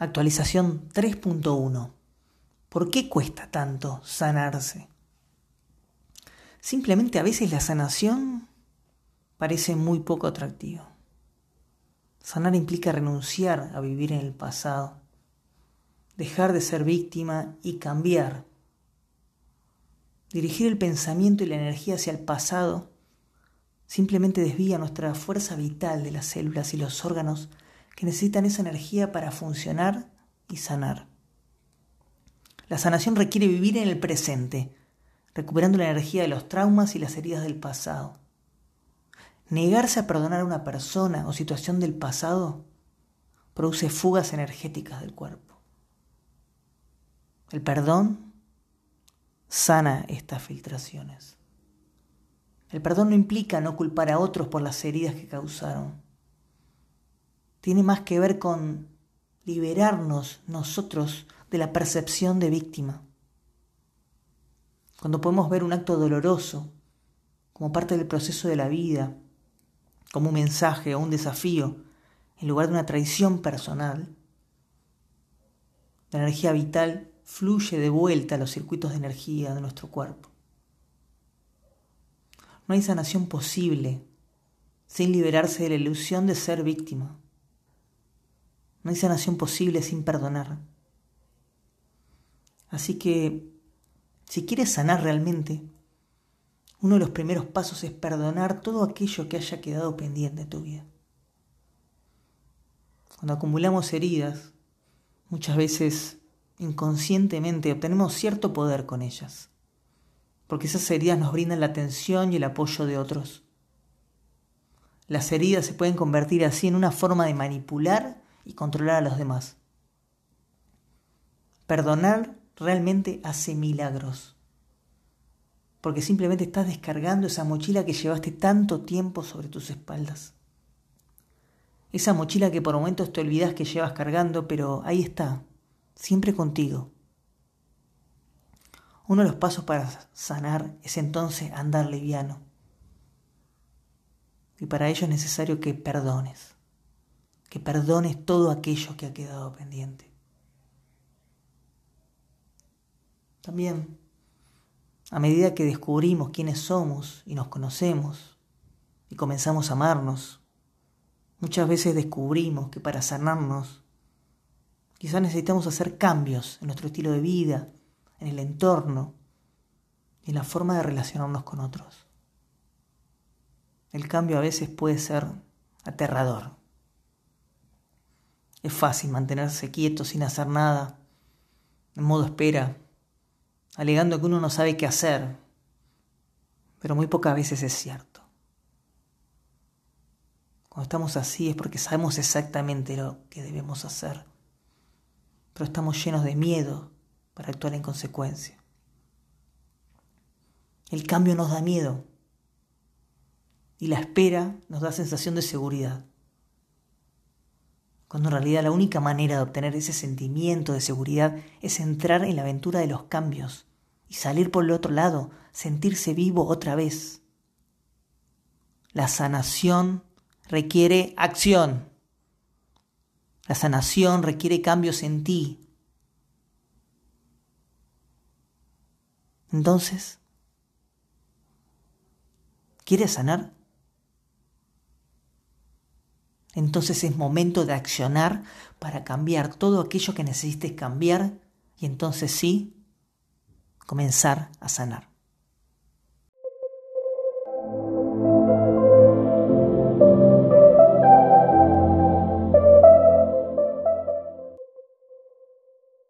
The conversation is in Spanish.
Actualización 3.1. ¿Por qué cuesta tanto sanarse? Simplemente a veces la sanación parece muy poco atractiva. Sanar implica renunciar a vivir en el pasado, dejar de ser víctima y cambiar. Dirigir el pensamiento y la energía hacia el pasado simplemente desvía nuestra fuerza vital de las células y los órganos que necesitan esa energía para funcionar y sanar. La sanación requiere vivir en el presente, recuperando la energía de los traumas y las heridas del pasado. Negarse a perdonar a una persona o situación del pasado produce fugas energéticas del cuerpo. El perdón sana estas filtraciones. El perdón no implica no culpar a otros por las heridas que causaron tiene más que ver con liberarnos nosotros de la percepción de víctima. Cuando podemos ver un acto doloroso como parte del proceso de la vida, como un mensaje o un desafío, en lugar de una traición personal, la energía vital fluye de vuelta a los circuitos de energía de nuestro cuerpo. No hay sanación posible sin liberarse de la ilusión de ser víctima. No hay sanación posible sin perdonar. Así que, si quieres sanar realmente, uno de los primeros pasos es perdonar todo aquello que haya quedado pendiente en tu vida. Cuando acumulamos heridas, muchas veces inconscientemente obtenemos cierto poder con ellas, porque esas heridas nos brindan la atención y el apoyo de otros. Las heridas se pueden convertir así en una forma de manipular y controlar a los demás. Perdonar realmente hace milagros, porque simplemente estás descargando esa mochila que llevaste tanto tiempo sobre tus espaldas. Esa mochila que por momentos te olvidas que llevas cargando, pero ahí está, siempre contigo. Uno de los pasos para sanar es entonces andar liviano. Y para ello es necesario que perdones que perdones todo aquello que ha quedado pendiente. También, a medida que descubrimos quiénes somos y nos conocemos y comenzamos a amarnos, muchas veces descubrimos que para sanarnos quizás necesitamos hacer cambios en nuestro estilo de vida, en el entorno y en la forma de relacionarnos con otros. El cambio a veces puede ser aterrador. Es fácil mantenerse quieto sin hacer nada, en modo espera, alegando que uno no sabe qué hacer, pero muy pocas veces es cierto. Cuando estamos así es porque sabemos exactamente lo que debemos hacer, pero estamos llenos de miedo para actuar en consecuencia. El cambio nos da miedo y la espera nos da sensación de seguridad cuando en realidad la única manera de obtener ese sentimiento de seguridad es entrar en la aventura de los cambios y salir por el otro lado, sentirse vivo otra vez. La sanación requiere acción. La sanación requiere cambios en ti. Entonces, ¿quieres sanar? Entonces es momento de accionar para cambiar todo aquello que necesites cambiar y entonces sí, comenzar a sanar.